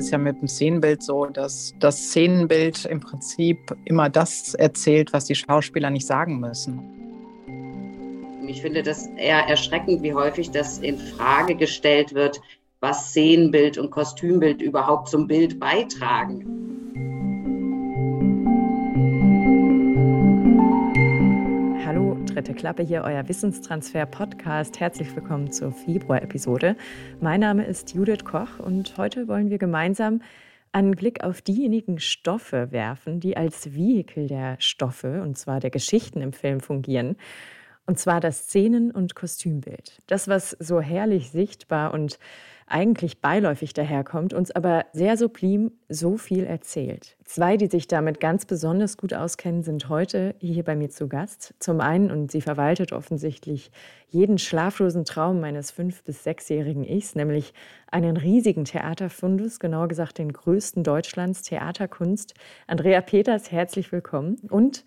ist ja mit dem Szenenbild so, dass das Szenenbild im Prinzip immer das erzählt, was die Schauspieler nicht sagen müssen. Ich finde das eher erschreckend, wie häufig das in Frage gestellt wird, was Szenenbild und Kostümbild überhaupt zum Bild beitragen. Dritte Klappe hier, euer Wissenstransfer-Podcast. Herzlich willkommen zur Februar-Episode. Mein Name ist Judith Koch und heute wollen wir gemeinsam einen Blick auf diejenigen Stoffe werfen, die als Vehikel der Stoffe, und zwar der Geschichten im Film fungieren. Und zwar das Szenen- und Kostümbild. Das, was so herrlich sichtbar und eigentlich beiläufig daherkommt, uns aber sehr sublim so viel erzählt. Zwei, die sich damit ganz besonders gut auskennen, sind heute hier bei mir zu Gast. Zum einen, und sie verwaltet offensichtlich jeden schlaflosen Traum meines fünf- bis sechsjährigen Ichs, nämlich einen riesigen Theaterfundus, genauer gesagt den größten Deutschlands, Theaterkunst. Andrea Peters, herzlich willkommen. Und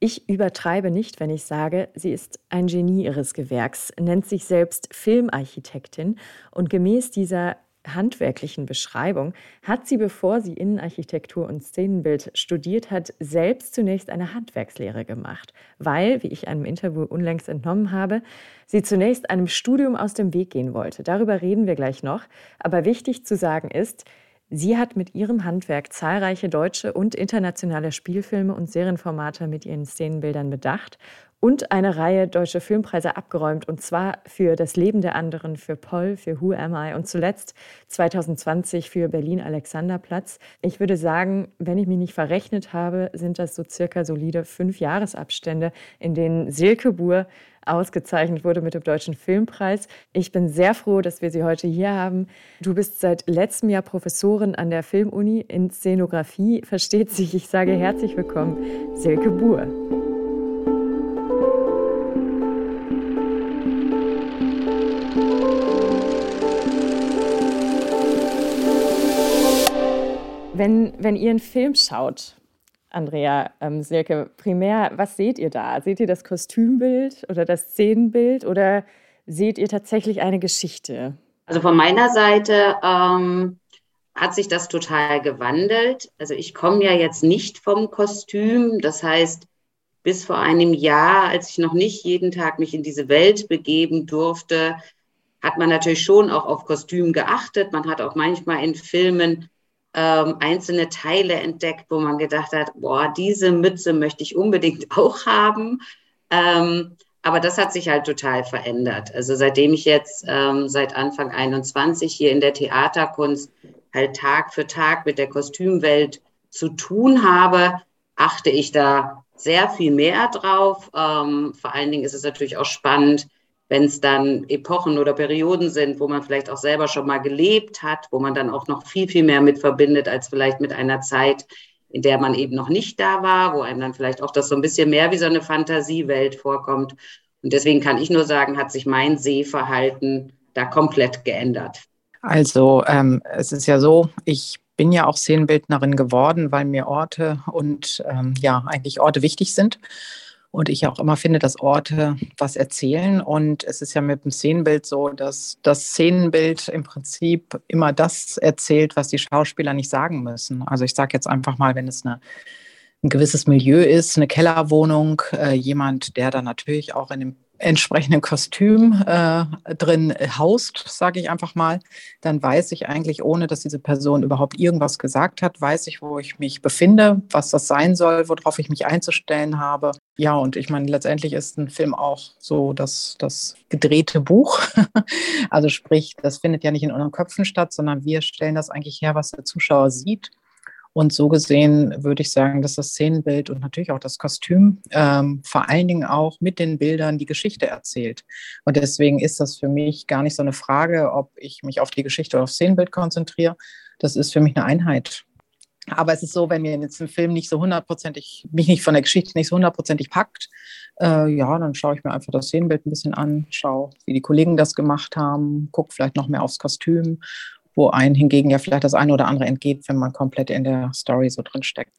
ich übertreibe nicht, wenn ich sage, sie ist ein Genie ihres Gewerks, nennt sich selbst Filmarchitektin und gemäß dieser handwerklichen Beschreibung hat sie, bevor sie Innenarchitektur und Szenenbild studiert hat, selbst zunächst eine Handwerkslehre gemacht, weil, wie ich einem Interview unlängst entnommen habe, sie zunächst einem Studium aus dem Weg gehen wollte. Darüber reden wir gleich noch. Aber wichtig zu sagen ist, Sie hat mit ihrem Handwerk zahlreiche deutsche und internationale Spielfilme und Serienformate mit ihren Szenenbildern bedacht und eine Reihe deutsche Filmpreise abgeräumt, und zwar für Das Leben der anderen, für Poll, für Who Am I und zuletzt 2020 für Berlin Alexanderplatz. Ich würde sagen, wenn ich mich nicht verrechnet habe, sind das so circa solide fünf Jahresabstände, in denen Silke Buhr ausgezeichnet wurde mit dem Deutschen Filmpreis. Ich bin sehr froh, dass wir Sie heute hier haben. Du bist seit letztem Jahr Professorin an der Filmuni in Szenografie. Versteht sich, ich sage herzlich willkommen, Silke Buhr. Wenn, wenn ihr einen Film schaut, Andrea ähm, Silke, primär, was seht ihr da? Seht ihr das Kostümbild oder das Szenenbild oder seht ihr tatsächlich eine Geschichte? Also von meiner Seite ähm, hat sich das total gewandelt. Also ich komme ja jetzt nicht vom Kostüm. Das heißt, bis vor einem Jahr, als ich noch nicht jeden Tag mich in diese Welt begeben durfte, hat man natürlich schon auch auf Kostüm geachtet. Man hat auch manchmal in Filmen ähm, einzelne Teile entdeckt, wo man gedacht hat, boah, diese Mütze möchte ich unbedingt auch haben. Ähm, aber das hat sich halt total verändert. Also seitdem ich jetzt ähm, seit Anfang 21 hier in der Theaterkunst halt Tag für Tag mit der Kostümwelt zu tun habe, achte ich da sehr viel mehr drauf. Ähm, vor allen Dingen ist es natürlich auch spannend, wenn es dann Epochen oder Perioden sind, wo man vielleicht auch selber schon mal gelebt hat, wo man dann auch noch viel, viel mehr mit verbindet als vielleicht mit einer Zeit, in der man eben noch nicht da war, wo einem dann vielleicht auch das so ein bisschen mehr wie so eine Fantasiewelt vorkommt. Und deswegen kann ich nur sagen, hat sich mein Sehverhalten da komplett geändert. Also ähm, es ist ja so, ich bin ja auch Szenenbildnerin geworden, weil mir Orte und ähm, ja eigentlich Orte wichtig sind. Und ich auch immer finde, dass Orte was erzählen. Und es ist ja mit dem Szenenbild so, dass das Szenenbild im Prinzip immer das erzählt, was die Schauspieler nicht sagen müssen. Also ich sage jetzt einfach mal, wenn es eine, ein gewisses Milieu ist, eine Kellerwohnung, äh, jemand, der dann natürlich auch in dem entsprechenden Kostüm äh, drin haust, sage ich einfach mal, dann weiß ich eigentlich, ohne dass diese Person überhaupt irgendwas gesagt hat, weiß ich, wo ich mich befinde, was das sein soll, worauf ich mich einzustellen habe. Ja, und ich meine, letztendlich ist ein Film auch so das, das gedrehte Buch. also sprich, das findet ja nicht in unseren Köpfen statt, sondern wir stellen das eigentlich her, was der Zuschauer sieht. Und so gesehen würde ich sagen, dass das Szenenbild und natürlich auch das Kostüm ähm, vor allen Dingen auch mit den Bildern die Geschichte erzählt. Und deswegen ist das für mich gar nicht so eine Frage, ob ich mich auf die Geschichte oder auf Szenenbild konzentriere. Das ist für mich eine Einheit. Aber es ist so, wenn mir jetzt ein Film nicht so hundertprozentig, mich nicht von der Geschichte nicht so hundertprozentig packt, äh, ja, dann schaue ich mir einfach das Szenenbild ein bisschen an, schaue, wie die Kollegen das gemacht haben, gucke vielleicht noch mehr aufs Kostüm wo einem hingegen ja vielleicht das eine oder andere entgeht, wenn man komplett in der Story so drin steckt.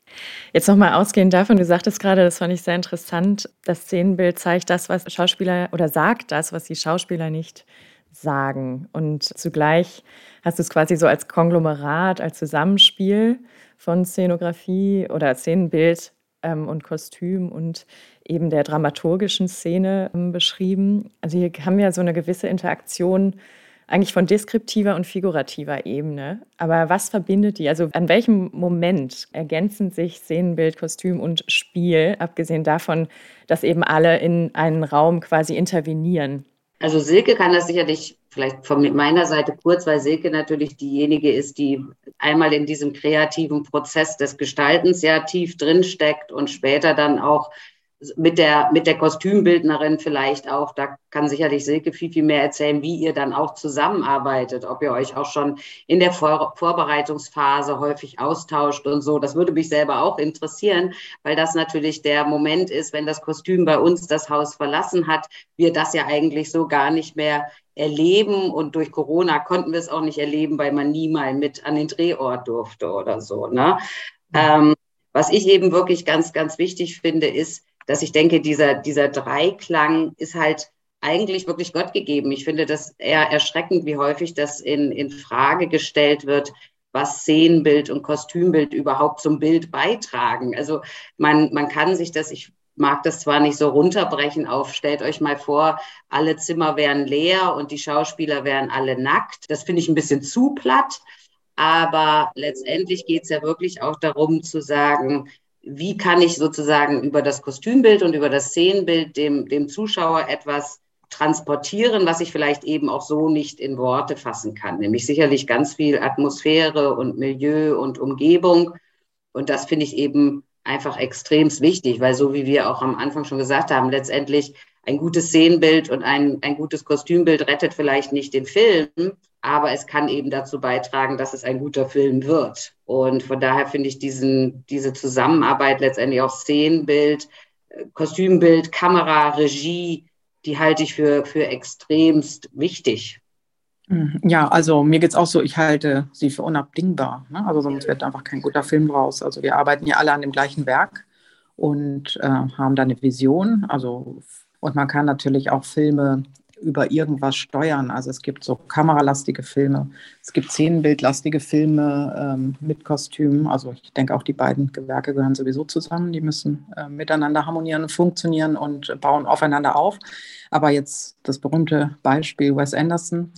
Jetzt nochmal ausgehend davon, du sagtest gerade, das fand ich sehr interessant, das Szenenbild zeigt das, was Schauspieler oder sagt das, was die Schauspieler nicht sagen. Und zugleich hast du es quasi so als Konglomerat, als Zusammenspiel von Szenografie oder Szenenbild ähm, und Kostüm und eben der dramaturgischen Szene ähm, beschrieben. Also hier haben wir so eine gewisse Interaktion eigentlich von deskriptiver und figurativer Ebene. Aber was verbindet die? Also an welchem Moment ergänzen sich Szenenbild, Kostüm und Spiel, abgesehen davon, dass eben alle in einen Raum quasi intervenieren? Also Silke kann das sicherlich vielleicht von meiner Seite kurz, weil Silke natürlich diejenige ist, die einmal in diesem kreativen Prozess des Gestaltens ja tief drinsteckt und später dann auch mit der, mit der Kostümbildnerin vielleicht auch, da kann sicherlich Silke viel, viel mehr erzählen, wie ihr dann auch zusammenarbeitet, ob ihr euch auch schon in der Vor Vorbereitungsphase häufig austauscht und so. Das würde mich selber auch interessieren, weil das natürlich der Moment ist, wenn das Kostüm bei uns das Haus verlassen hat, wir das ja eigentlich so gar nicht mehr erleben und durch Corona konnten wir es auch nicht erleben, weil man nie mal mit an den Drehort durfte oder so. Ne? Ähm, was ich eben wirklich ganz, ganz wichtig finde, ist, dass ich denke, dieser, dieser Dreiklang ist halt eigentlich wirklich Gott gegeben. Ich finde das eher erschreckend, wie häufig das in, in Frage gestellt wird, was Szenenbild und Kostümbild überhaupt zum Bild beitragen. Also man, man kann sich das, ich mag das zwar nicht so runterbrechen auf, stellt euch mal vor, alle Zimmer wären leer und die Schauspieler wären alle nackt. Das finde ich ein bisschen zu platt. Aber letztendlich geht es ja wirklich auch darum zu sagen, wie kann ich sozusagen über das Kostümbild und über das Szenenbild dem, dem Zuschauer etwas transportieren, was ich vielleicht eben auch so nicht in Worte fassen kann, nämlich sicherlich ganz viel Atmosphäre und Milieu und Umgebung. Und das finde ich eben einfach extrem wichtig, weil so wie wir auch am Anfang schon gesagt haben, letztendlich ein gutes Szenenbild und ein, ein gutes Kostümbild rettet vielleicht nicht den Film, aber es kann eben dazu beitragen, dass es ein guter Film wird. Und von daher finde ich diesen, diese Zusammenarbeit letztendlich auch Szenenbild, äh, Kostümbild, Kamera, Regie, die halte ich für, für extremst wichtig. Mhm. Ja, also mir geht es auch so, ich halte sie für unabdingbar. Ne? Also sonst wird einfach kein guter Film raus. Also wir arbeiten ja alle an dem gleichen Werk und äh, haben da eine Vision. Also und man kann natürlich auch Filme über irgendwas steuern. Also es gibt so kameralastige Filme, es gibt szenenbildlastige Filme ähm, mit Kostümen. Also ich denke auch die beiden Gewerke gehören sowieso zusammen. Die müssen äh, miteinander harmonieren, funktionieren und bauen aufeinander auf. Aber jetzt das berühmte Beispiel Wes Anderson,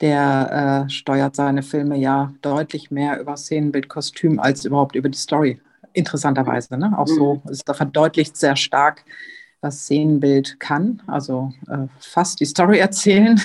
der äh, steuert seine Filme ja deutlich mehr über Szenenbild, Kostüm als überhaupt über die Story. Interessanterweise. Ne? Auch so mhm. ist da verdeutlicht sehr stark, was Szenenbild kann, also äh, fast die Story erzählen.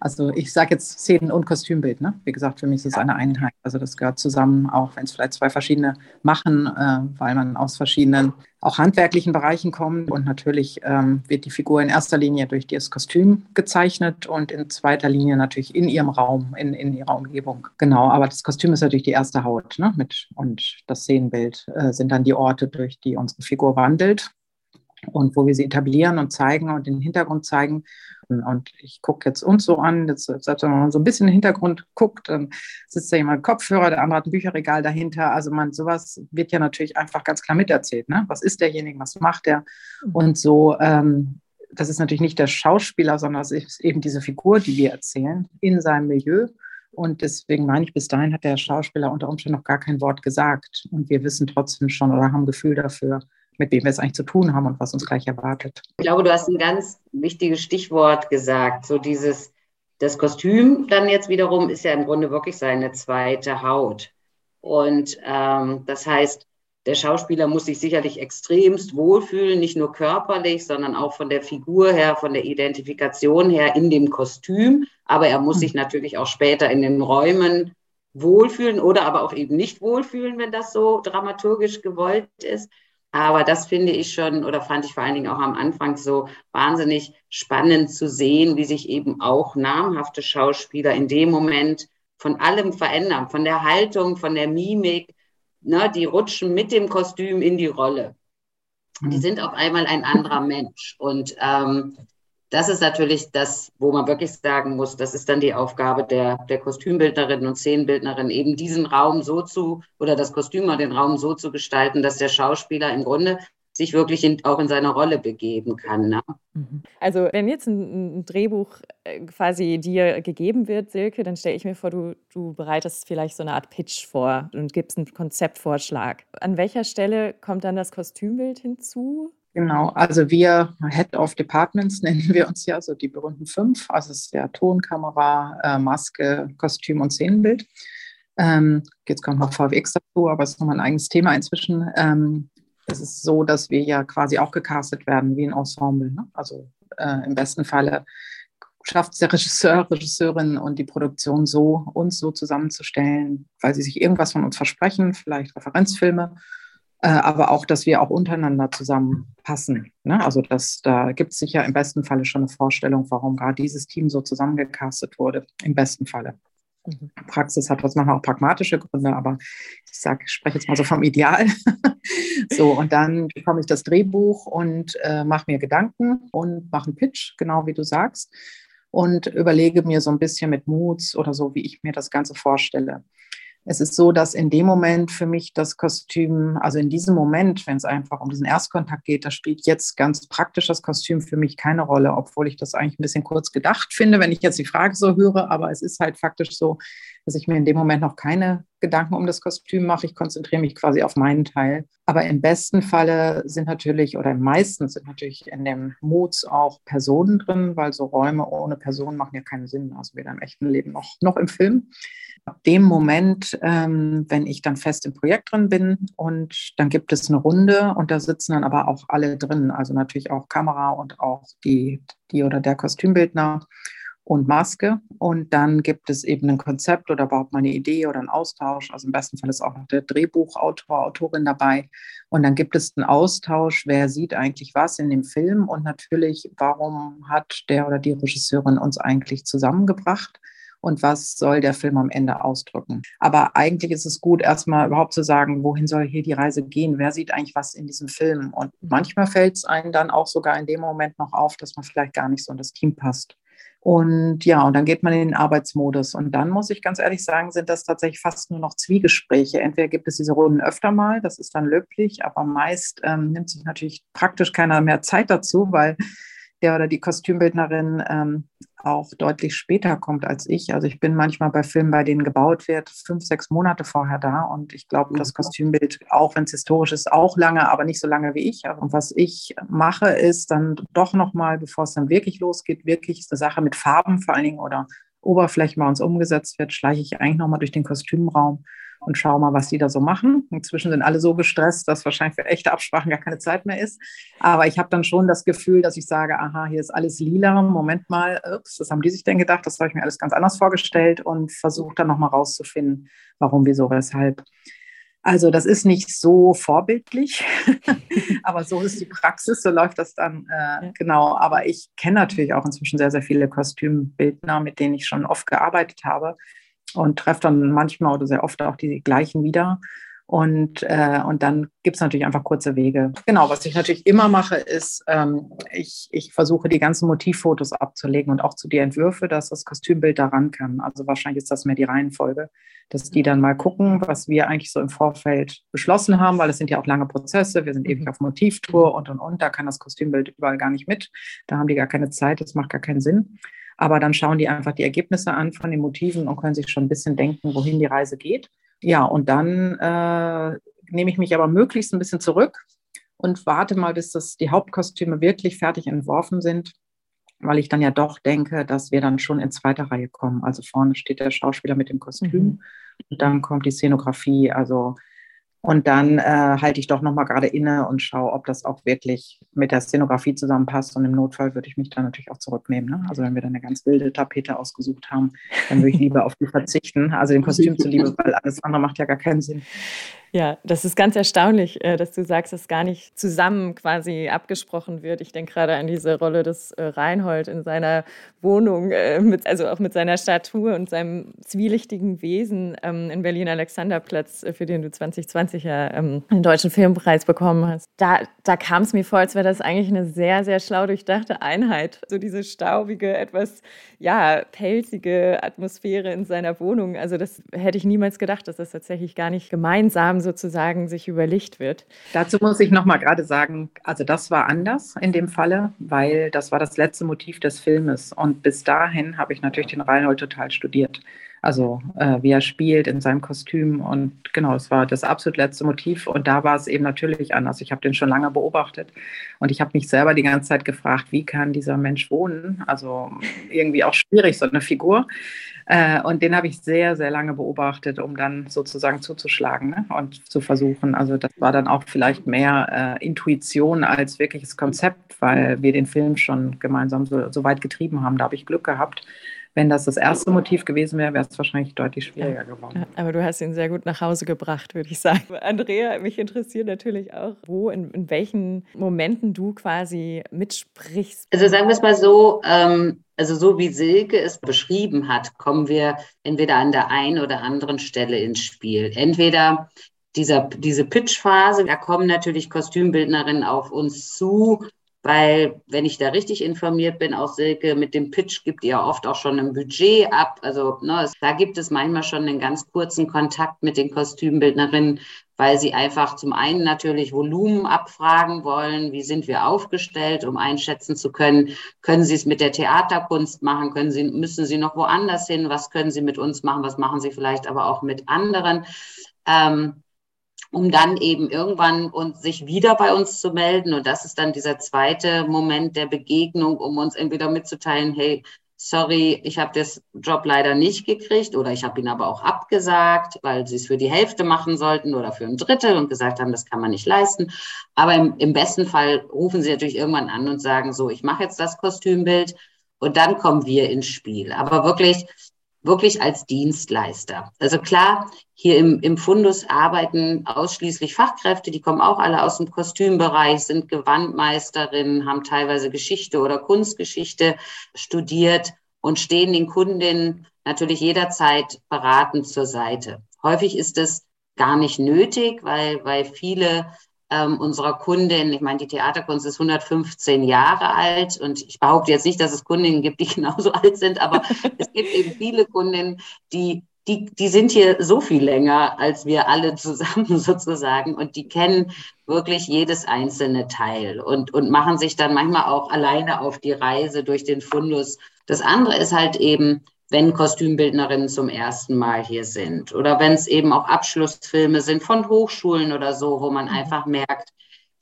Also ich sage jetzt Szenen- und Kostümbild. Ne? Wie gesagt, für mich ist es eine Einheit. Also das gehört zusammen, auch wenn es vielleicht zwei verschiedene machen, äh, weil man aus verschiedenen, auch handwerklichen Bereichen kommt. Und natürlich ähm, wird die Figur in erster Linie durch das Kostüm gezeichnet und in zweiter Linie natürlich in ihrem Raum, in, in ihrer Umgebung. Genau, aber das Kostüm ist natürlich die erste Haut. Ne? Mit, und das Szenenbild äh, sind dann die Orte, durch die unsere Figur wandelt und wo wir sie etablieren und zeigen und den Hintergrund zeigen. Und ich gucke jetzt uns so an, jetzt, selbst wenn man so ein bisschen in den Hintergrund guckt, dann sitzt da jemand Kopfhörer, der andere hat ein Bücherregal dahinter. Also man, sowas wird ja natürlich einfach ganz klar miterzählt. Ne? Was ist derjenige, was macht er? Mhm. Und so, ähm, das ist natürlich nicht der Schauspieler, sondern es ist eben diese Figur, die wir erzählen, in seinem Milieu. Und deswegen meine ich, bis dahin hat der Schauspieler unter Umständen noch gar kein Wort gesagt. Und wir wissen trotzdem schon oder haben Gefühl dafür, mit wem wir es eigentlich zu tun haben und was uns gleich erwartet. Ich glaube, du hast ein ganz wichtiges Stichwort gesagt, so dieses, das Kostüm dann jetzt wiederum ist ja im Grunde wirklich seine zweite Haut. Und ähm, das heißt, der Schauspieler muss sich sicherlich extremst wohlfühlen, nicht nur körperlich, sondern auch von der Figur her, von der Identifikation her in dem Kostüm. Aber er muss hm. sich natürlich auch später in den Räumen wohlfühlen oder aber auch eben nicht wohlfühlen, wenn das so dramaturgisch gewollt ist. Aber das finde ich schon oder fand ich vor allen Dingen auch am Anfang so wahnsinnig spannend zu sehen, wie sich eben auch namhafte Schauspieler in dem Moment von allem verändern, von der Haltung, von der Mimik. Ne, die rutschen mit dem Kostüm in die Rolle. Die mhm. sind auf einmal ein anderer Mensch. Und ähm, das ist natürlich das, wo man wirklich sagen muss, das ist dann die Aufgabe der, der Kostümbildnerin und Szenenbildnerin, eben diesen Raum so zu oder das Kostüm oder den Raum so zu gestalten, dass der Schauspieler im Grunde sich wirklich in, auch in seine Rolle begeben kann. Ne? Mhm. Also wenn jetzt ein, ein, Drehbuch äh, quasi dir gegeben wird, Silke, dann stelle ich mir vor, du, du bereitest vielleicht so eine Art Pitch vor und gibst einen Konzeptvorschlag. An welcher Stelle kommt dann das Kostümbild hinzu? Genau, also wir Head of Departments nennen wir uns ja, so die berühmten fünf. Also es ist ja Ton, Kamera, äh, Maske, Kostüm und Szenenbild. Ähm, jetzt kommt noch VFX dazu, aber es ist nochmal ein eigenes Thema inzwischen. Ähm, es ist so, dass wir ja quasi auch gecastet werden wie ein Ensemble. Ne? Also äh, im besten Falle schafft es der Regisseur, Regisseurin und die Produktion so, uns so zusammenzustellen, weil sie sich irgendwas von uns versprechen, vielleicht Referenzfilme, aber auch, dass wir auch untereinander zusammenpassen. Ne? Also das, da gibt es sicher im besten Falle schon eine Vorstellung, warum gerade dieses Team so zusammengecastet wurde, im besten Falle. Mhm. Praxis hat das manchmal auch pragmatische Gründe, aber ich sage, ich spreche jetzt mal so vom Ideal. so, und dann bekomme ich das Drehbuch und äh, mache mir Gedanken und mache einen Pitch, genau wie du sagst, und überlege mir so ein bisschen mit Moods oder so, wie ich mir das Ganze vorstelle. Es ist so, dass in dem Moment für mich das Kostüm, also in diesem Moment, wenn es einfach um diesen Erstkontakt geht, da spielt jetzt ganz praktisch das Kostüm für mich keine Rolle, obwohl ich das eigentlich ein bisschen kurz gedacht finde, wenn ich jetzt die Frage so höre. Aber es ist halt faktisch so, dass ich mir in dem Moment noch keine Gedanken um das Kostüm mache. Ich konzentriere mich quasi auf meinen Teil. Aber im besten Falle sind natürlich, oder im meisten sind natürlich in dem Moods auch Personen drin, weil so Räume ohne Personen machen ja keinen Sinn. Also weder im echten Leben noch, noch im Film ab dem Moment, ähm, wenn ich dann fest im Projekt drin bin und dann gibt es eine Runde und da sitzen dann aber auch alle drin, also natürlich auch Kamera und auch die, die oder der Kostümbildner und Maske. Und dann gibt es eben ein Konzept oder überhaupt mal eine Idee oder einen Austausch. Also im besten Fall ist auch noch der Drehbuchautor, Autorin dabei. Und dann gibt es einen Austausch, wer sieht eigentlich was in dem Film und natürlich, warum hat der oder die Regisseurin uns eigentlich zusammengebracht und was soll der Film am Ende ausdrücken. Aber eigentlich ist es gut, erstmal überhaupt zu sagen, wohin soll hier die Reise gehen? Wer sieht eigentlich was in diesem Film? Und manchmal fällt es einem dann auch sogar in dem Moment noch auf, dass man vielleicht gar nicht so in das Team passt. Und ja, und dann geht man in den Arbeitsmodus. Und dann muss ich ganz ehrlich sagen, sind das tatsächlich fast nur noch Zwiegespräche. Entweder gibt es diese Runden öfter mal, das ist dann löblich, aber meist ähm, nimmt sich natürlich praktisch keiner mehr Zeit dazu, weil der oder die Kostümbildnerin ähm, auch deutlich später kommt als ich. Also ich bin manchmal bei Filmen, bei denen gebaut wird, fünf, sechs Monate vorher da. Und ich glaube, das mhm. Kostümbild, auch wenn es historisch ist, auch lange, aber nicht so lange wie ich. Und was ich mache, ist dann doch nochmal, bevor es dann wirklich losgeht, wirklich eine Sache mit Farben vor allen Dingen oder Oberflächen bei uns umgesetzt wird, schleiche ich eigentlich nochmal durch den Kostümraum und schau mal, was die da so machen. Inzwischen sind alle so gestresst, dass wahrscheinlich für echte Absprachen gar keine Zeit mehr ist. Aber ich habe dann schon das Gefühl, dass ich sage, aha, hier ist alles lila. Moment mal, ups, das haben die sich denn gedacht? Das habe ich mir alles ganz anders vorgestellt und versuche dann nochmal rauszufinden, warum, wieso, weshalb. Also das ist nicht so vorbildlich, aber so ist die Praxis, so läuft das dann äh, genau. Aber ich kenne natürlich auch inzwischen sehr, sehr viele Kostümbildner, mit denen ich schon oft gearbeitet habe und treffe dann manchmal oder sehr oft auch die gleichen wieder. Und, äh, und dann gibt es natürlich einfach kurze Wege. Genau, was ich natürlich immer mache, ist, ähm, ich, ich versuche die ganzen Motivfotos abzulegen und auch zu die Entwürfe, dass das Kostümbild daran kann. Also wahrscheinlich ist das mehr die Reihenfolge, dass die dann mal gucken, was wir eigentlich so im Vorfeld beschlossen haben, weil es sind ja auch lange Prozesse. Wir sind ewig mhm. auf Motivtour und und und. Da kann das Kostümbild überall gar nicht mit. Da haben die gar keine Zeit, das macht gar keinen Sinn. Aber dann schauen die einfach die Ergebnisse an von den Motiven und können sich schon ein bisschen denken, wohin die Reise geht. Ja, und dann äh, nehme ich mich aber möglichst ein bisschen zurück und warte mal, bis das, die Hauptkostüme wirklich fertig entworfen sind, weil ich dann ja doch denke, dass wir dann schon in zweiter Reihe kommen. Also vorne steht der Schauspieler mit dem Kostüm mhm. und dann kommt die Szenografie. Also und dann äh, halte ich doch nochmal gerade inne und schaue, ob das auch wirklich mit der Szenografie zusammenpasst. Und im Notfall würde ich mich dann natürlich auch zurücknehmen. Ne? Also wenn wir dann eine ganz wilde Tapete ausgesucht haben, dann würde ich lieber auf die verzichten. Also dem Kostüm zuliebe, weil alles andere macht ja gar keinen Sinn. Ja, das ist ganz erstaunlich, äh, dass du sagst, dass gar nicht zusammen quasi abgesprochen wird. Ich denke gerade an diese Rolle des äh, Reinhold in seiner Wohnung, äh, also auch mit seiner Statur und seinem zwielichtigen Wesen ähm, in Berlin Alexanderplatz, für den du 2020 ja ähm, einen deutschen Filmpreis bekommen hast. Da, da kam es mir vor, als wäre das eigentlich eine sehr, sehr schlau durchdachte Einheit. So diese staubige, etwas ja, pelzige Atmosphäre in seiner Wohnung. Also das hätte ich niemals gedacht, dass das tatsächlich gar nicht gemeinsam sozusagen sich überlicht wird. Dazu muss ich noch mal gerade sagen, also das war anders in dem Falle, weil das war das letzte Motiv des Filmes und bis dahin habe ich natürlich den Reinhold total studiert. Also äh, wie er spielt in seinem Kostüm und genau, es war das absolut letzte Motiv und da war es eben natürlich anders. Ich habe den schon lange beobachtet und ich habe mich selber die ganze Zeit gefragt, wie kann dieser Mensch wohnen? Also irgendwie auch schwierig, so eine Figur. Äh, und den habe ich sehr, sehr lange beobachtet, um dann sozusagen zuzuschlagen ne? und zu versuchen. Also das war dann auch vielleicht mehr äh, Intuition als wirkliches Konzept, weil wir den Film schon gemeinsam so, so weit getrieben haben. Da habe ich Glück gehabt. Wenn das das erste Motiv gewesen wäre, wäre es wahrscheinlich deutlich schwieriger geworden. Aber du hast ihn sehr gut nach Hause gebracht, würde ich sagen. Andrea, mich interessiert natürlich auch, wo, in, in welchen Momenten du quasi mitsprichst. Also sagen wir es mal so, ähm, also so wie Silke es beschrieben hat, kommen wir entweder an der einen oder anderen Stelle ins Spiel. Entweder dieser, diese Pitch-Phase, da kommen natürlich Kostümbildnerinnen auf uns zu weil, wenn ich da richtig informiert bin, auch Silke, mit dem Pitch gibt ihr oft auch schon ein Budget ab. Also ne, es, da gibt es manchmal schon einen ganz kurzen Kontakt mit den Kostümbildnerinnen, weil sie einfach zum einen natürlich Volumen abfragen wollen, wie sind wir aufgestellt, um einschätzen zu können, können sie es mit der Theaterkunst machen, können sie, müssen sie noch woanders hin, was können sie mit uns machen, was machen sie vielleicht aber auch mit anderen. Ähm, um dann eben irgendwann und sich wieder bei uns zu melden. Und das ist dann dieser zweite Moment der Begegnung, um uns entweder mitzuteilen, hey, sorry, ich habe das Job leider nicht gekriegt oder ich habe ihn aber auch abgesagt, weil sie es für die Hälfte machen sollten oder für ein Drittel und gesagt haben, das kann man nicht leisten. Aber im, im besten Fall rufen sie natürlich irgendwann an und sagen, so, ich mache jetzt das Kostümbild und dann kommen wir ins Spiel. Aber wirklich wirklich als Dienstleister. Also klar, hier im, im Fundus arbeiten ausschließlich Fachkräfte, die kommen auch alle aus dem Kostümbereich, sind Gewandmeisterinnen, haben teilweise Geschichte oder Kunstgeschichte studiert und stehen den Kundinnen natürlich jederzeit beratend zur Seite. Häufig ist es gar nicht nötig, weil, weil viele ähm, unserer Kundin, ich meine, die Theaterkunst ist 115 Jahre alt und ich behaupte jetzt nicht, dass es Kundinnen gibt, die genauso alt sind, aber es gibt eben viele Kundinnen, die die, die sind hier so viel länger als wir alle zusammen sozusagen und die kennen wirklich jedes einzelne Teil und, und machen sich dann manchmal auch alleine auf die Reise durch den Fundus. Das andere ist halt eben, wenn Kostümbildnerinnen zum ersten Mal hier sind oder wenn es eben auch Abschlussfilme sind von Hochschulen oder so, wo man mhm. einfach merkt,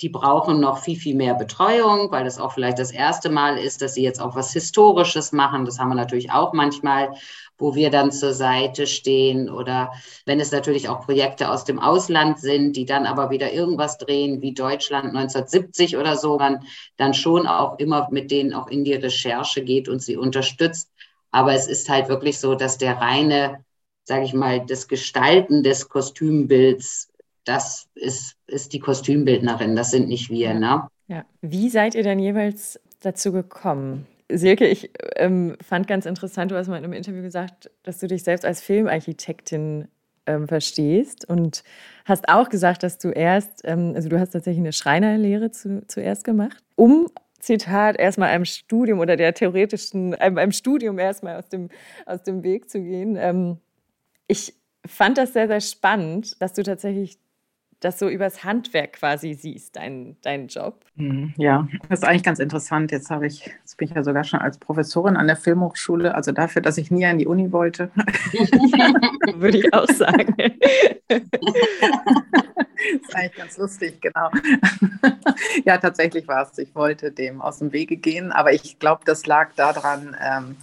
die brauchen noch viel, viel mehr Betreuung, weil das auch vielleicht das erste Mal ist, dass sie jetzt auch was Historisches machen. Das haben wir natürlich auch manchmal, wo wir dann zur Seite stehen oder wenn es natürlich auch Projekte aus dem Ausland sind, die dann aber wieder irgendwas drehen, wie Deutschland 1970 oder so, man dann schon auch immer mit denen auch in die Recherche geht und sie unterstützt. Aber es ist halt wirklich so, dass der reine, sage ich mal, das Gestalten des Kostümbilds, das ist, ist die Kostümbildnerin, das sind nicht wir. Ne? Ja. Wie seid ihr denn jeweils dazu gekommen? Silke, ich ähm, fand ganz interessant, du hast mal in einem Interview gesagt, dass du dich selbst als Filmarchitektin ähm, verstehst und hast auch gesagt, dass du erst, ähm, also du hast tatsächlich eine Schreinerlehre zu, zuerst gemacht, um Zitat, erstmal einem Studium oder der theoretischen, einem, einem Studium erstmal aus dem, aus dem Weg zu gehen. Ähm, ich fand das sehr, sehr spannend, dass du tatsächlich das so übers Handwerk quasi siehst, deinen dein Job. Mhm, ja, das ist eigentlich ganz interessant. Jetzt habe ich, jetzt bin ich ja sogar schon als Professorin an der Filmhochschule, also dafür, dass ich nie an die Uni wollte. Würde ich auch sagen. Das ist eigentlich ganz lustig, genau. Ja, tatsächlich war es. Ich wollte dem aus dem Wege gehen, aber ich glaube, das lag daran, ähm,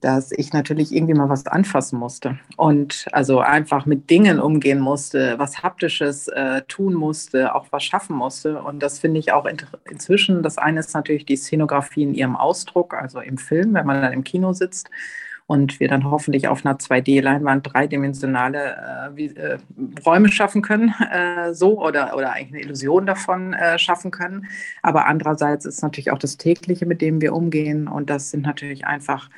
dass ich natürlich irgendwie mal was anfassen musste und also einfach mit Dingen umgehen musste, was Haptisches äh, tun musste, auch was schaffen musste. Und das finde ich auch in, inzwischen. Das eine ist natürlich die Szenografie in ihrem Ausdruck, also im Film, wenn man dann im Kino sitzt und wir dann hoffentlich auf einer 2D-Leinwand dreidimensionale äh, wie, äh, Räume schaffen können, äh, so oder, oder eigentlich eine Illusion davon äh, schaffen können. Aber andererseits ist natürlich auch das tägliche, mit dem wir umgehen und das sind natürlich einfach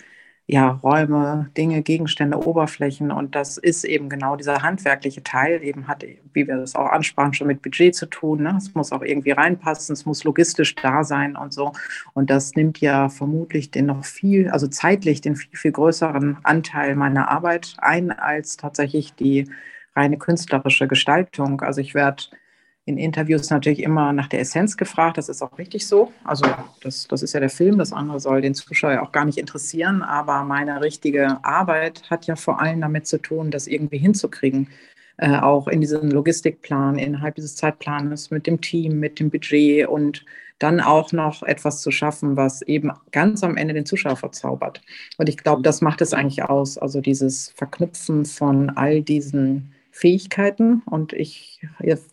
ja, Räume, Dinge, Gegenstände, Oberflächen. Und das ist eben genau dieser handwerkliche Teil, eben hat, wie wir das auch ansprachen, schon mit Budget zu tun. Ne? Es muss auch irgendwie reinpassen, es muss logistisch da sein und so. Und das nimmt ja vermutlich den noch viel, also zeitlich den viel, viel größeren Anteil meiner Arbeit ein, als tatsächlich die reine künstlerische Gestaltung. Also ich werde in Interviews natürlich immer nach der Essenz gefragt. Das ist auch richtig so. Also das, das ist ja der Film. Das andere soll den Zuschauer auch gar nicht interessieren. Aber meine richtige Arbeit hat ja vor allem damit zu tun, das irgendwie hinzukriegen. Äh, auch in diesem Logistikplan, innerhalb dieses Zeitplanes, mit dem Team, mit dem Budget und dann auch noch etwas zu schaffen, was eben ganz am Ende den Zuschauer verzaubert. Und ich glaube, das macht es eigentlich aus. Also dieses Verknüpfen von all diesen Fähigkeiten. Und ich,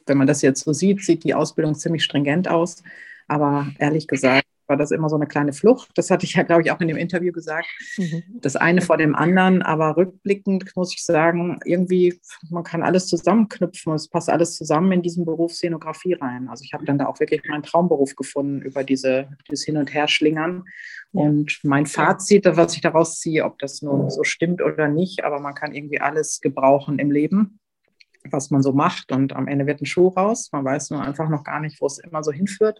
wenn man das jetzt so sieht, sieht die Ausbildung ziemlich stringent aus. Aber ehrlich gesagt war das immer so eine kleine Flucht. Das hatte ich ja, glaube ich, auch in dem Interview gesagt. Mhm. Das eine vor dem anderen. Aber rückblickend muss ich sagen, irgendwie, man kann alles zusammenknüpfen. Es passt alles zusammen in diesen Beruf Szenografie rein. Also ich habe dann da auch wirklich meinen Traumberuf gefunden über diese, dieses Hin- und Herschlingern. Und mein Fazit, was ich daraus ziehe, ob das nun so stimmt oder nicht, aber man kann irgendwie alles gebrauchen im Leben was man so macht. Und am Ende wird ein Schuh raus. Man weiß nur einfach noch gar nicht, wo es immer so hinführt.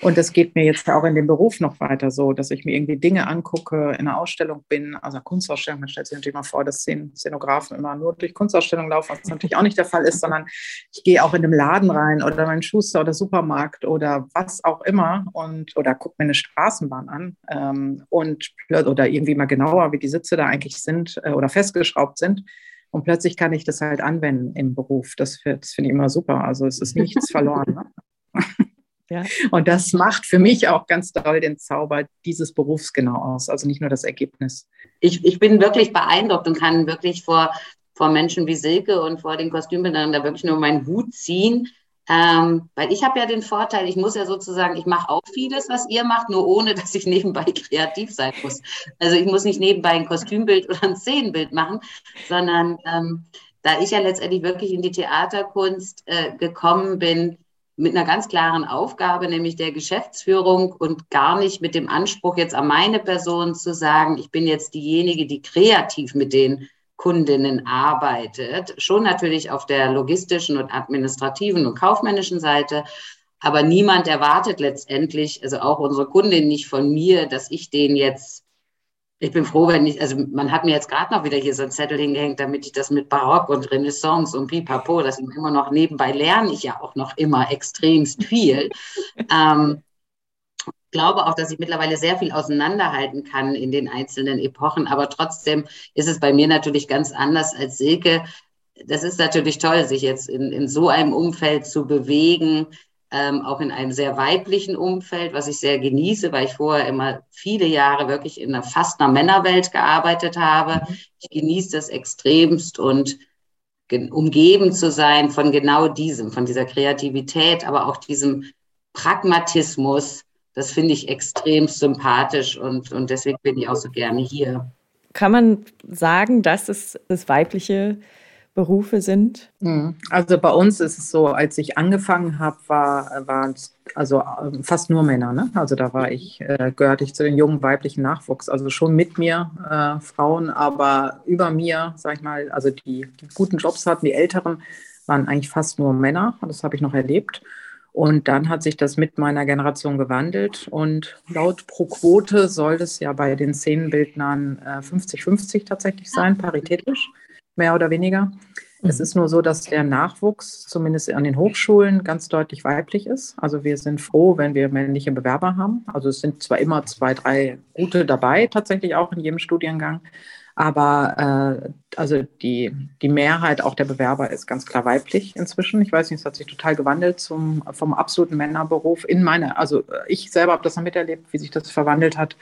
Und das geht mir jetzt auch in dem Beruf noch weiter so, dass ich mir irgendwie Dinge angucke, in einer Ausstellung bin, also Kunstausstellung, man stellt sich natürlich mal vor, dass Szenografen immer nur durch Kunstausstellungen laufen, was natürlich auch nicht der Fall ist, sondern ich gehe auch in einem Laden rein oder meinen Schuster oder Supermarkt oder was auch immer und oder gucke mir eine Straßenbahn an ähm, und oder irgendwie mal genauer, wie die Sitze da eigentlich sind äh, oder festgeschraubt sind. Und plötzlich kann ich das halt anwenden im Beruf. Das, das finde ich immer super. Also es ist nichts verloren. Ne? Ja. Und das macht für mich auch ganz doll den Zauber dieses Berufs genau aus. Also nicht nur das Ergebnis. Ich, ich bin wirklich beeindruckt und kann wirklich vor, vor Menschen wie Silke und vor den Kostümbildern da wirklich nur meinen Hut ziehen, ähm, weil ich habe ja den Vorteil, ich muss ja sozusagen, ich mache auch vieles, was ihr macht, nur ohne, dass ich nebenbei kreativ sein muss. Also ich muss nicht nebenbei ein Kostümbild oder ein Szenenbild machen, sondern ähm, da ich ja letztendlich wirklich in die Theaterkunst äh, gekommen bin, mit einer ganz klaren Aufgabe, nämlich der Geschäftsführung und gar nicht mit dem Anspruch, jetzt an meine Person zu sagen, ich bin jetzt diejenige, die kreativ mit den Kundinnen arbeitet. Schon natürlich auf der logistischen und administrativen und kaufmännischen Seite. Aber niemand erwartet letztendlich, also auch unsere Kundin nicht von mir, dass ich den jetzt, ich bin froh, wenn ich, also man hat mir jetzt gerade noch wieder hier so ein Zettel hingehängt, damit ich das mit Barock und Renaissance und Pipapo, das immer noch nebenbei lerne ich ja auch noch immer extremst viel. ähm, glaube auch, dass ich mittlerweile sehr viel auseinanderhalten kann in den einzelnen Epochen, aber trotzdem ist es bei mir natürlich ganz anders als Silke. Das ist natürlich toll, sich jetzt in, in so einem Umfeld zu bewegen, ähm, auch in einem sehr weiblichen Umfeld, was ich sehr genieße, weil ich vorher immer viele Jahre wirklich in einer fast einer Männerwelt gearbeitet habe. Ich genieße das extremst und umgeben zu sein von genau diesem, von dieser Kreativität, aber auch diesem Pragmatismus, das finde ich extrem sympathisch und, und deswegen bin ich auch so gerne hier. Kann man sagen, dass es das weibliche Berufe sind? Hm. Also bei uns ist es so, als ich angefangen habe, war, waren es also ähm, fast nur Männer. Ne? Also da war ich, äh, gehörte ich zu den jungen weiblichen Nachwuchs. Also schon mit mir äh, Frauen, aber über mir, sag ich mal, also die, die guten Jobs hatten, die Älteren, waren eigentlich fast nur Männer. Das habe ich noch erlebt. Und dann hat sich das mit meiner Generation gewandelt. Und laut pro Quote soll es ja bei den Szenenbildnern 50-50 äh, tatsächlich sein, paritätisch, mehr oder weniger. Mhm. Es ist nur so, dass der Nachwuchs, zumindest an den Hochschulen, ganz deutlich weiblich ist. Also wir sind froh, wenn wir männliche Bewerber haben. Also es sind zwar immer zwei, drei gute dabei, tatsächlich auch in jedem Studiengang. Aber äh, also die, die Mehrheit auch der Bewerber ist ganz klar weiblich inzwischen. Ich weiß nicht, es hat sich total gewandelt zum, vom absoluten Männerberuf in meine, also ich selber habe das noch miterlebt, wie sich das verwandelt hat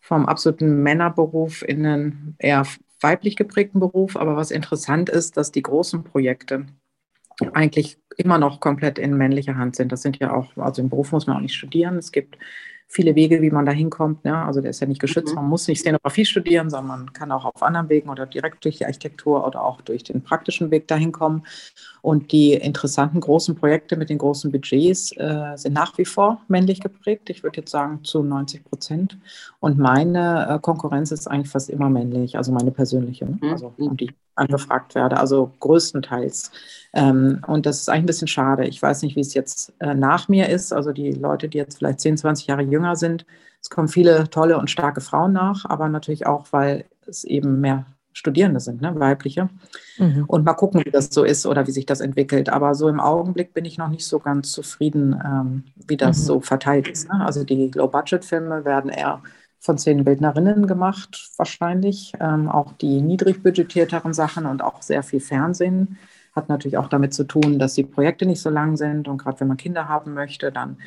vom absoluten Männerberuf in einen eher weiblich geprägten Beruf. Aber was interessant ist, dass die großen Projekte eigentlich immer noch komplett in männlicher Hand sind. Das sind ja auch, also im Beruf muss man auch nicht studieren. Es gibt viele Wege, wie man da hinkommt. Ne? Also der ist ja nicht geschützt. Mhm. Man muss nicht Szenografie studieren, sondern man kann auch auf anderen Wegen oder direkt durch die Architektur oder auch durch den praktischen Weg dahin kommen. Und die interessanten großen Projekte mit den großen Budgets äh, sind nach wie vor männlich geprägt. Ich würde jetzt sagen zu 90 Prozent. Und meine äh, Konkurrenz ist eigentlich fast immer männlich, also meine persönliche, ne? Mhm. also um die ich angefragt werde, also größtenteils. Ähm, und das ist eigentlich ein bisschen schade. Ich weiß nicht, wie es jetzt äh, nach mir ist. Also die Leute, die jetzt vielleicht 10, 20 Jahre jünger sind. Es kommen viele tolle und starke Frauen nach, aber natürlich auch, weil es eben mehr Studierende sind, ne, weibliche. Mhm. Und mal gucken, wie das so ist oder wie sich das entwickelt. Aber so im Augenblick bin ich noch nicht so ganz zufrieden, ähm, wie das mhm. so verteilt ist. Ne? Also die Low-Budget-Filme werden eher von zehn Bildnerinnen gemacht, wahrscheinlich. Ähm, auch die niedrig budgetierteren Sachen und auch sehr viel Fernsehen. Hat natürlich auch damit zu tun, dass die Projekte nicht so lang sind. Und gerade wenn man Kinder haben möchte, dann,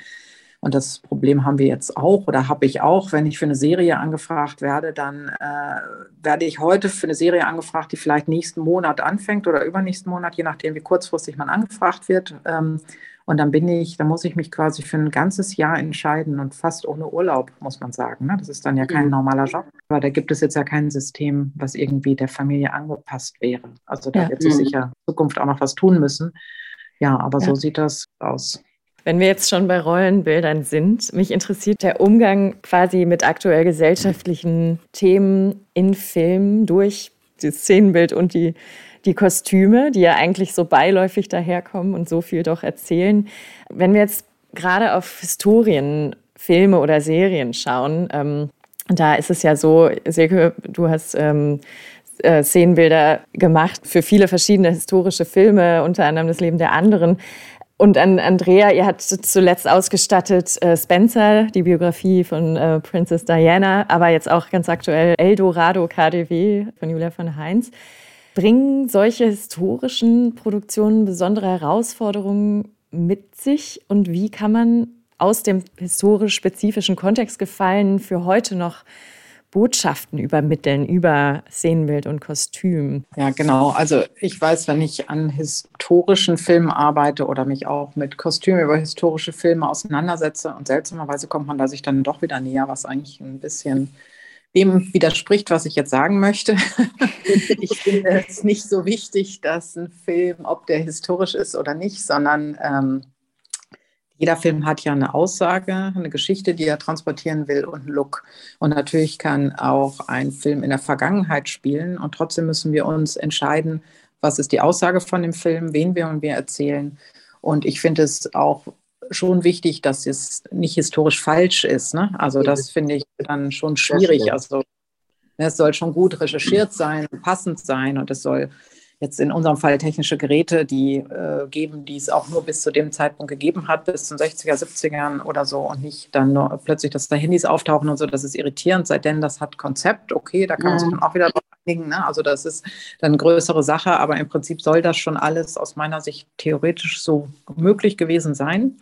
und das Problem haben wir jetzt auch oder habe ich auch, wenn ich für eine Serie angefragt werde, dann äh, werde ich heute für eine Serie angefragt, die vielleicht nächsten Monat anfängt oder übernächsten Monat, je nachdem, wie kurzfristig man angefragt wird. Ähm, und dann bin ich, da muss ich mich quasi für ein ganzes Jahr entscheiden und fast ohne Urlaub, muss man sagen. Ne? Das ist dann ja kein mhm. normaler Job. Aber da gibt es jetzt ja kein System, was irgendwie der Familie angepasst wäre. Also da ja. wird sich mhm. sicher in Zukunft auch noch was tun müssen. Ja, aber ja. so sieht das aus. Wenn wir jetzt schon bei Rollenbildern sind, mich interessiert der Umgang quasi mit aktuell gesellschaftlichen Themen in Filmen durch das Szenenbild und die die Kostüme, die ja eigentlich so beiläufig daherkommen und so viel doch erzählen. Wenn wir jetzt gerade auf Historienfilme oder Serien schauen, ähm, da ist es ja so, Silke, du hast ähm, äh, Szenenbilder gemacht für viele verschiedene historische Filme, unter anderem das Leben der anderen. Und an Andrea, ihr habt zuletzt ausgestattet äh, Spencer, die Biografie von äh, Princess Diana, aber jetzt auch ganz aktuell Eldorado KDW von Julia von Heinz. Bringen solche historischen Produktionen besondere Herausforderungen mit sich und wie kann man aus dem historisch spezifischen Kontext gefallen für heute noch Botschaften übermitteln über Szenenbild und Kostüm. Ja, genau. Also ich weiß, wenn ich an historischen Filmen arbeite oder mich auch mit Kostümen über historische Filme auseinandersetze und seltsamerweise kommt man da sich dann doch wieder näher, was eigentlich ein bisschen dem widerspricht, was ich jetzt sagen möchte. ich finde es nicht so wichtig, dass ein Film, ob der historisch ist oder nicht, sondern ähm, jeder Film hat ja eine Aussage, eine Geschichte, die er transportieren will und einen Look. Und natürlich kann auch ein Film in der Vergangenheit spielen und trotzdem müssen wir uns entscheiden, was ist die Aussage von dem Film, wen wir und wir erzählen. Und ich finde es auch schon wichtig, dass es nicht historisch falsch ist. Ne? Also das finde ich dann schon schwierig. Also ne, es soll schon gut recherchiert sein, passend sein und es soll jetzt in unserem Fall technische Geräte, die äh, geben, die es auch nur bis zu dem Zeitpunkt gegeben hat, bis zu den 60er, 70ern oder so und nicht dann nur plötzlich, dass da Handys auftauchen und so, das ist irritierend, seitdem das hat Konzept, okay, da kann man sich dann auch wieder drauf einigen, ne? also das ist dann eine größere Sache, aber im Prinzip soll das schon alles aus meiner Sicht theoretisch so möglich gewesen sein.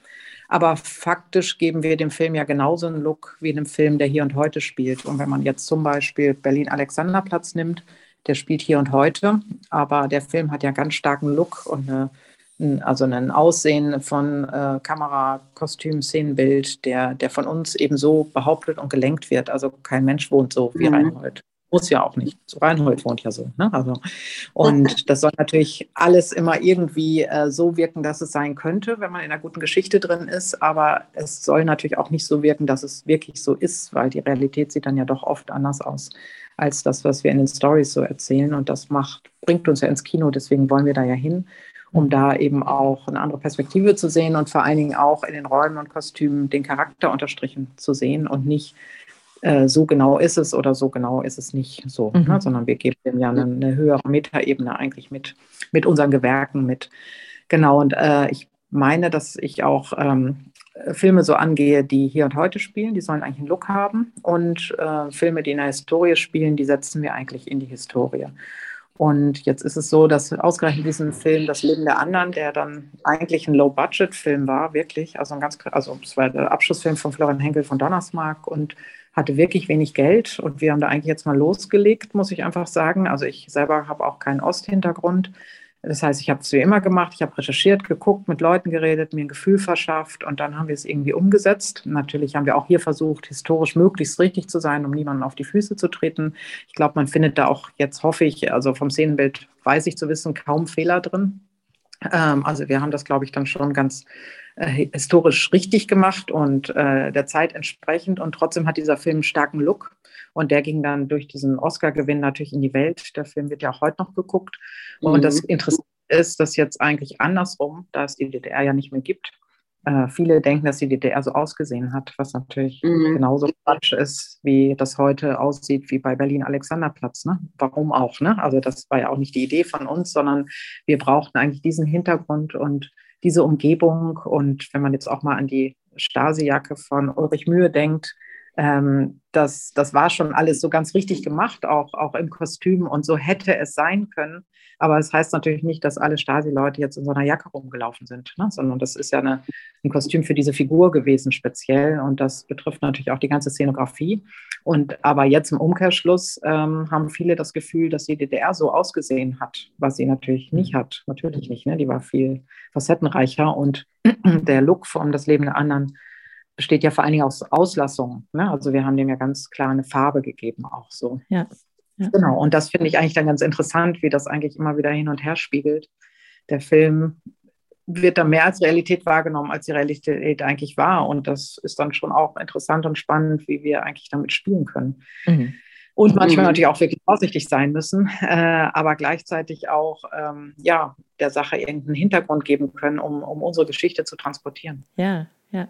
Aber faktisch geben wir dem Film ja genauso einen Look wie einem Film, der hier und heute spielt. Und wenn man jetzt zum Beispiel Berlin-Alexanderplatz nimmt, der spielt hier und heute, aber der Film hat ja ganz starken Look und eine, also ein Aussehen von äh, Kamera, Kostüm, Szenenbild, der, der von uns eben so behauptet und gelenkt wird. Also kein Mensch wohnt so wie mhm. Reinhold muss ja auch nicht. So Reinhold wohnt ja so. Ne? Also, und das soll natürlich alles immer irgendwie äh, so wirken, dass es sein könnte, wenn man in einer guten Geschichte drin ist. Aber es soll natürlich auch nicht so wirken, dass es wirklich so ist, weil die Realität sieht dann ja doch oft anders aus als das, was wir in den Stories so erzählen. Und das macht, bringt uns ja ins Kino. Deswegen wollen wir da ja hin, um da eben auch eine andere Perspektive zu sehen und vor allen Dingen auch in den Räumen und Kostümen den Charakter unterstrichen zu sehen und nicht äh, so genau ist es oder so genau ist es nicht so, ne? mhm. ne? sondern wir geben dem ja eine, eine, höhere Metaebene eigentlich mit, mit unseren Gewerken mit. Genau, und äh, ich meine, dass ich auch ähm, Filme so angehe, die hier und heute spielen, die sollen eigentlich einen Look haben. Und äh, Filme, die in der Historie spielen, die setzen wir eigentlich in die Historie. Und jetzt ist es so, dass ausgerechnet diesen Film Das Leben der anderen, der dann eigentlich ein Low-Budget-Film war, wirklich, also ein ganz, also es war der Abschlussfilm von Florian Henkel von Donnersmarck und hatte wirklich wenig Geld und wir haben da eigentlich jetzt mal losgelegt, muss ich einfach sagen. Also ich selber habe auch keinen Osthintergrund. Das heißt, ich habe es wie immer gemacht, ich habe recherchiert, geguckt, mit Leuten geredet, mir ein Gefühl verschafft und dann haben wir es irgendwie umgesetzt. Natürlich haben wir auch hier versucht, historisch möglichst richtig zu sein, um niemanden auf die Füße zu treten. Ich glaube, man findet da auch jetzt, hoffe ich, also vom Szenenbild weiß ich zu wissen, kaum Fehler drin. Ähm, also wir haben das, glaube ich, dann schon ganz äh, historisch richtig gemacht und äh, der Zeit entsprechend. Und trotzdem hat dieser Film einen starken Look. Und der ging dann durch diesen Oscar-Gewinn natürlich in die Welt. Der Film wird ja auch heute noch geguckt. Mhm. Und das Interessante ist, dass jetzt eigentlich andersrum, da es die DDR ja nicht mehr gibt, äh, viele denken, dass die DDR so ausgesehen hat, was natürlich mhm. genauso Quatsch ist, wie das heute aussieht, wie bei Berlin-Alexanderplatz. Ne? Warum auch? Ne? Also das war ja auch nicht die Idee von uns, sondern wir brauchten eigentlich diesen Hintergrund und diese Umgebung. Und wenn man jetzt auch mal an die Stasi-Jacke von Ulrich Mühe denkt, ähm, das, das war schon alles so ganz richtig gemacht, auch, auch im Kostüm und so hätte es sein können. Aber es das heißt natürlich nicht, dass alle Stasi-Leute jetzt in so einer Jacke rumgelaufen sind, ne? sondern das ist ja eine, ein Kostüm für diese Figur gewesen speziell und das betrifft natürlich auch die ganze Szenografie. Und aber jetzt im Umkehrschluss ähm, haben viele das Gefühl, dass die DDR so ausgesehen hat, was sie natürlich nicht hat. Natürlich nicht. Ne? Die war viel facettenreicher und der Look von Das Leben der anderen besteht ja vor allen Dingen aus Auslassungen. Ne? Also wir haben dem ja ganz klar eine Farbe gegeben, auch so. Ja. ja. Genau, und das finde ich eigentlich dann ganz interessant, wie das eigentlich immer wieder hin und her spiegelt. Der Film wird dann mehr als Realität wahrgenommen, als die Realität eigentlich war. Und das ist dann schon auch interessant und spannend, wie wir eigentlich damit spielen können. Mhm. Und manchmal mhm. natürlich auch wirklich vorsichtig sein müssen, äh, aber gleichzeitig auch ähm, ja, der Sache irgendeinen Hintergrund geben können, um, um unsere Geschichte zu transportieren. Ja, ja.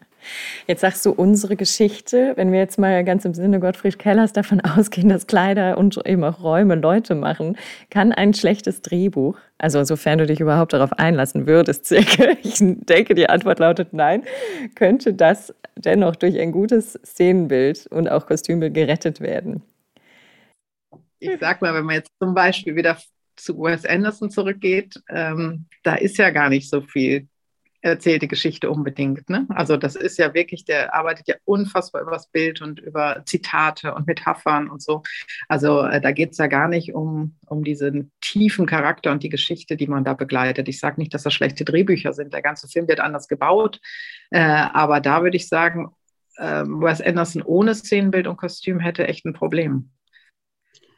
Jetzt sagst du unsere Geschichte. Wenn wir jetzt mal ganz im Sinne Gottfried Kellers davon ausgehen, dass Kleider und eben auch Räume Leute machen, kann ein schlechtes Drehbuch, also sofern du dich überhaupt darauf einlassen würdest, circa, ich denke, die Antwort lautet nein, könnte das dennoch durch ein gutes Szenenbild und auch Kostümbild gerettet werden? Ich sag mal, wenn man jetzt zum Beispiel wieder zu Wes Anderson zurückgeht, ähm, da ist ja gar nicht so viel erzählte Geschichte unbedingt. Ne? Also das ist ja wirklich, der arbeitet ja unfassbar über das Bild und über Zitate und Metaphern und so. Also äh, da geht es ja gar nicht um, um diesen tiefen Charakter und die Geschichte, die man da begleitet. Ich sage nicht, dass das schlechte Drehbücher sind. Der ganze Film wird anders gebaut. Äh, aber da würde ich sagen, äh, Wes Anderson ohne Szenenbild und Kostüm hätte echt ein Problem.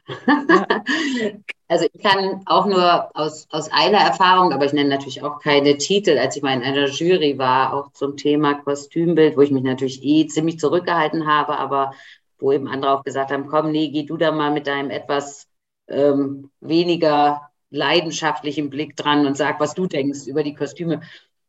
also ich kann auch nur aus, aus einer Erfahrung, aber ich nenne natürlich auch keine Titel, als ich mal in einer Jury war, auch zum Thema Kostümbild, wo ich mich natürlich eh ziemlich zurückgehalten habe, aber wo eben andere auch gesagt haben, komm, nee, geh du da mal mit deinem etwas ähm, weniger leidenschaftlichen Blick dran und sag, was du denkst über die Kostüme.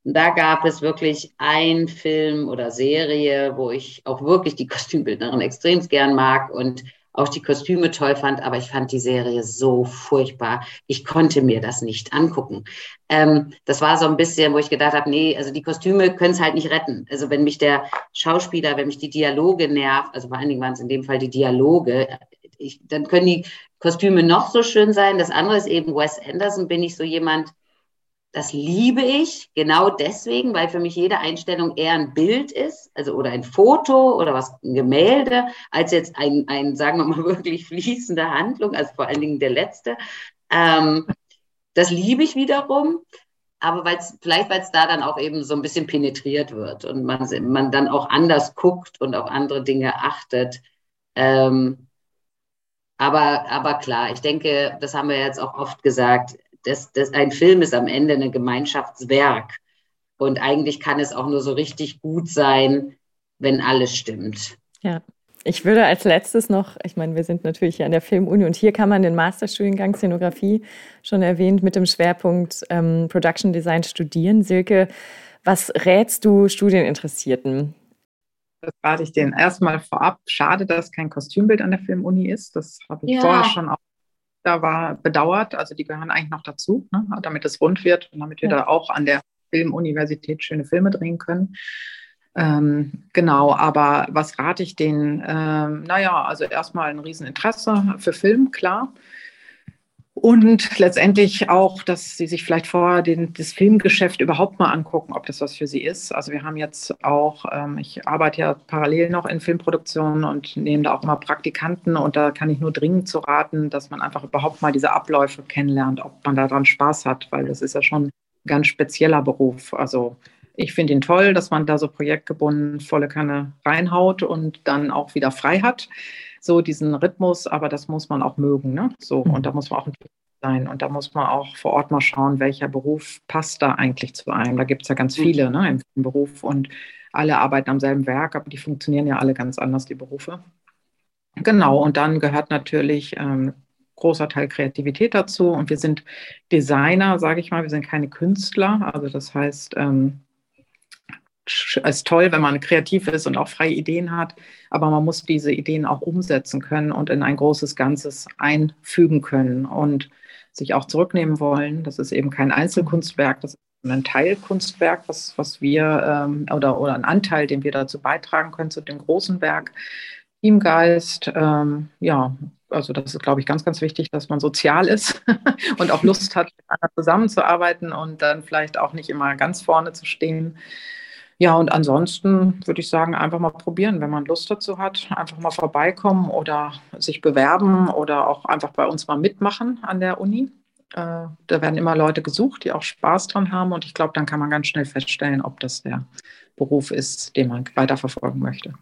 Und da gab es wirklich ein Film oder Serie, wo ich auch wirklich die Kostümbildnerin extrem gern mag und auch die Kostüme toll fand, aber ich fand die Serie so furchtbar. Ich konnte mir das nicht angucken. Ähm, das war so ein bisschen, wo ich gedacht habe, nee, also die Kostüme können es halt nicht retten. Also wenn mich der Schauspieler, wenn mich die Dialoge nervt, also vor allen Dingen waren es in dem Fall die Dialoge, ich, dann können die Kostüme noch so schön sein. Das andere ist eben Wes Anderson, bin ich so jemand, das liebe ich genau deswegen, weil für mich jede Einstellung eher ein Bild ist, also oder ein Foto oder was, ein Gemälde, als jetzt ein, ein sagen wir mal, wirklich fließende Handlung, also vor allen Dingen der letzte. Ähm, das liebe ich wiederum, aber weil's, vielleicht, weil es da dann auch eben so ein bisschen penetriert wird und man, man dann auch anders guckt und auf andere Dinge achtet. Ähm, aber, aber klar, ich denke, das haben wir jetzt auch oft gesagt, das, das, ein Film ist am Ende ein Gemeinschaftswerk. Und eigentlich kann es auch nur so richtig gut sein, wenn alles stimmt. Ja. Ich würde als letztes noch, ich meine, wir sind natürlich hier an der Filmuni und hier kann man den Masterstudiengang Szenografie schon erwähnt mit dem Schwerpunkt ähm, Production Design studieren. Silke, was rätst du Studieninteressierten? Das rate ich denen erstmal vorab. Schade, dass kein Kostümbild an der Filmuni ist. Das habe ich ja. vorher schon auch da war, bedauert. Also die gehören eigentlich noch dazu, ne, damit es rund wird und damit wir ja. da auch an der Filmuniversität schöne Filme drehen können. Ähm, genau, aber was rate ich denen? Ähm, naja, also erstmal ein Rieseninteresse für Film, klar. Und letztendlich auch, dass sie sich vielleicht vorher den, das Filmgeschäft überhaupt mal angucken, ob das was für sie ist. Also wir haben jetzt auch, ähm, ich arbeite ja parallel noch in Filmproduktionen und nehme da auch immer Praktikanten und da kann ich nur dringend zu raten, dass man einfach überhaupt mal diese Abläufe kennenlernt, ob man daran Spaß hat, weil das ist ja schon ein ganz spezieller Beruf. Also ich finde ihn toll, dass man da so projektgebunden volle Kanne reinhaut und dann auch wieder frei hat so diesen Rhythmus, aber das muss man auch mögen. Ne? So, mhm. und da muss man auch ein sein. Und da muss man auch vor Ort mal schauen, welcher Beruf passt da eigentlich zu einem. Da gibt es ja ganz mhm. viele ne, im Beruf und alle arbeiten am selben Werk, aber die funktionieren ja alle ganz anders, die Berufe. Genau, und dann gehört natürlich ähm, großer Teil Kreativität dazu. Und wir sind Designer, sage ich mal, wir sind keine Künstler. Also das heißt, ähm, ist toll, wenn man kreativ ist und auch freie Ideen hat, aber man muss diese Ideen auch umsetzen können und in ein großes Ganzes einfügen können und sich auch zurücknehmen wollen. Das ist eben kein Einzelkunstwerk, das ist ein Teilkunstwerk, was, was wir ähm, oder, oder ein Anteil, den wir dazu beitragen können zu dem großen Werk. Teamgeist, ähm, ja, also das ist, glaube ich, ganz, ganz wichtig, dass man sozial ist und auch Lust hat, zusammenzuarbeiten und dann vielleicht auch nicht immer ganz vorne zu stehen. Ja, und ansonsten würde ich sagen, einfach mal probieren, wenn man Lust dazu hat, einfach mal vorbeikommen oder sich bewerben oder auch einfach bei uns mal mitmachen an der Uni. Äh, da werden immer Leute gesucht, die auch Spaß dran haben und ich glaube, dann kann man ganz schnell feststellen, ob das der Beruf ist, den man weiterverfolgen möchte.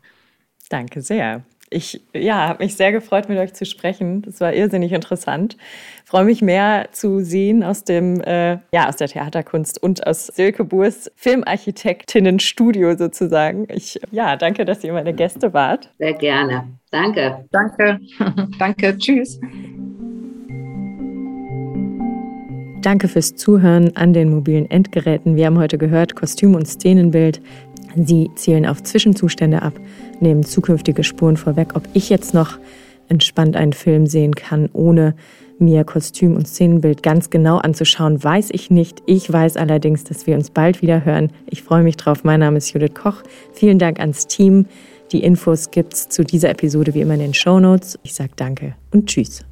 Danke sehr. Ich ja, habe mich sehr gefreut, mit euch zu sprechen. Das war irrsinnig interessant. Freue mich mehr zu sehen aus dem äh, ja aus der Theaterkunst und aus Silke Burs Filmarchitektinnenstudio sozusagen. Ich ja, danke, dass ihr meine Gäste wart. Sehr gerne. Danke. Danke. danke. Tschüss. Danke fürs Zuhören an den mobilen Endgeräten. Wir haben heute gehört Kostüm und Szenenbild. Sie zielen auf Zwischenzustände ab nehmen zukünftige Spuren vorweg. Ob ich jetzt noch entspannt einen Film sehen kann, ohne mir Kostüm und Szenenbild ganz genau anzuschauen, weiß ich nicht. Ich weiß allerdings, dass wir uns bald wieder hören. Ich freue mich drauf. Mein Name ist Judith Koch. Vielen Dank ans Team. Die Infos gibt's zu dieser Episode wie immer in den Show Notes. Ich sage danke und tschüss.